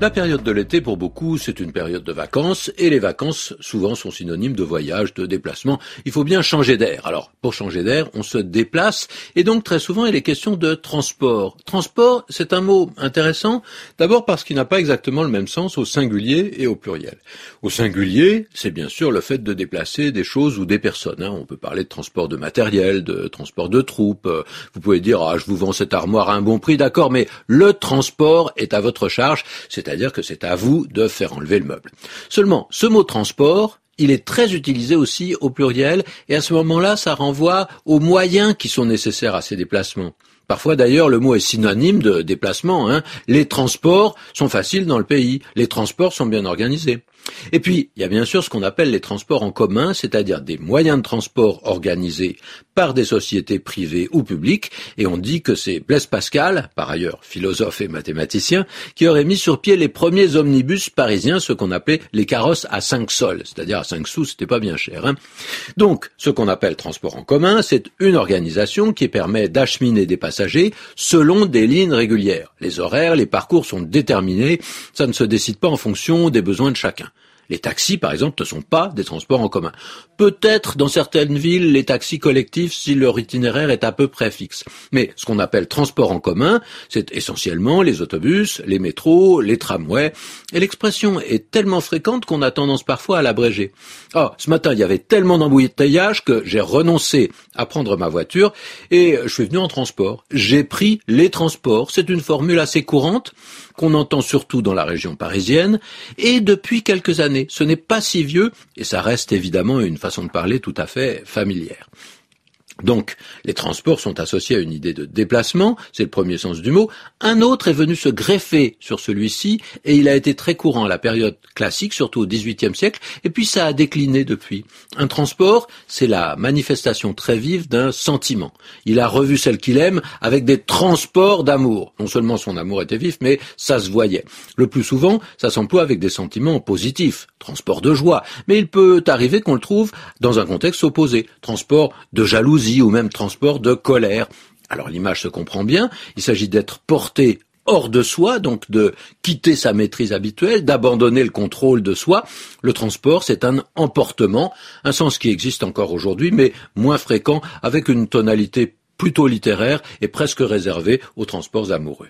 La période de l'été, pour beaucoup, c'est une période de vacances, et les vacances, souvent, sont synonymes de voyage, de déplacement. Il faut bien changer d'air. Alors, pour changer d'air, on se déplace, et donc, très souvent, il est question de transport. Transport, c'est un mot intéressant, d'abord parce qu'il n'a pas exactement le même sens au singulier et au pluriel. Au singulier, c'est bien sûr le fait de déplacer des choses ou des personnes. Hein. On peut parler de transport de matériel, de transport de troupes. Vous pouvez dire, ah, je vous vends cette armoire à un bon prix, d'accord, mais le transport est à votre charge. C'est-à-dire que c'est à vous de faire enlever le meuble. Seulement, ce mot transport, il est très utilisé aussi au pluriel, et à ce moment-là, ça renvoie aux moyens qui sont nécessaires à ces déplacements. Parfois d'ailleurs le mot est synonyme de déplacement. Hein. Les transports sont faciles dans le pays, les transports sont bien organisés. Et puis, il y a bien sûr ce qu'on appelle les transports en commun, c'est-à-dire des moyens de transport organisés par des sociétés privées ou publiques, et on dit que c'est Blaise Pascal, par ailleurs philosophe et mathématicien, qui aurait mis sur pied les premiers omnibus parisiens, ce qu'on appelait les carrosses à 5 sols, c'est-à-dire à 5 sous, c'était pas bien cher. Hein. Donc, ce qu'on appelle transport en commun, c'est une organisation qui permet d'acheminer des passagers selon des lignes régulières. Les horaires, les parcours sont déterminés, ça ne se décide pas en fonction des besoins de chacun. Les taxis, par exemple, ne sont pas des transports en commun. Peut-être dans certaines villes, les taxis collectifs si leur itinéraire est à peu près fixe. Mais ce qu'on appelle transport en commun, c'est essentiellement les autobus, les métros, les tramways. Et l'expression est tellement fréquente qu'on a tendance parfois à l'abréger. Oh, ce matin, il y avait tellement d'embouteillages que j'ai renoncé à prendre ma voiture et je suis venu en transport. J'ai pris les transports. C'est une formule assez courante qu'on entend surtout dans la région parisienne et depuis quelques années. Ce n'est pas si vieux et ça reste évidemment une façon de parler tout à fait familière. Donc, les transports sont associés à une idée de déplacement, c'est le premier sens du mot. Un autre est venu se greffer sur celui-ci, et il a été très courant à la période classique, surtout au XVIIIe siècle, et puis ça a décliné depuis. Un transport, c'est la manifestation très vive d'un sentiment. Il a revu celle qu'il aime avec des transports d'amour. Non seulement son amour était vif, mais ça se voyait. Le plus souvent, ça s'emploie avec des sentiments positifs, transport de joie, mais il peut arriver qu'on le trouve dans un contexte opposé, transport de ou même transport de colère. Alors l'image se comprend bien, il s'agit d'être porté hors de soi, donc de quitter sa maîtrise habituelle, d'abandonner le contrôle de soi. Le transport, c'est un emportement, un sens qui existe encore aujourd'hui, mais moins fréquent, avec une tonalité plutôt littéraire et presque réservée aux transports amoureux.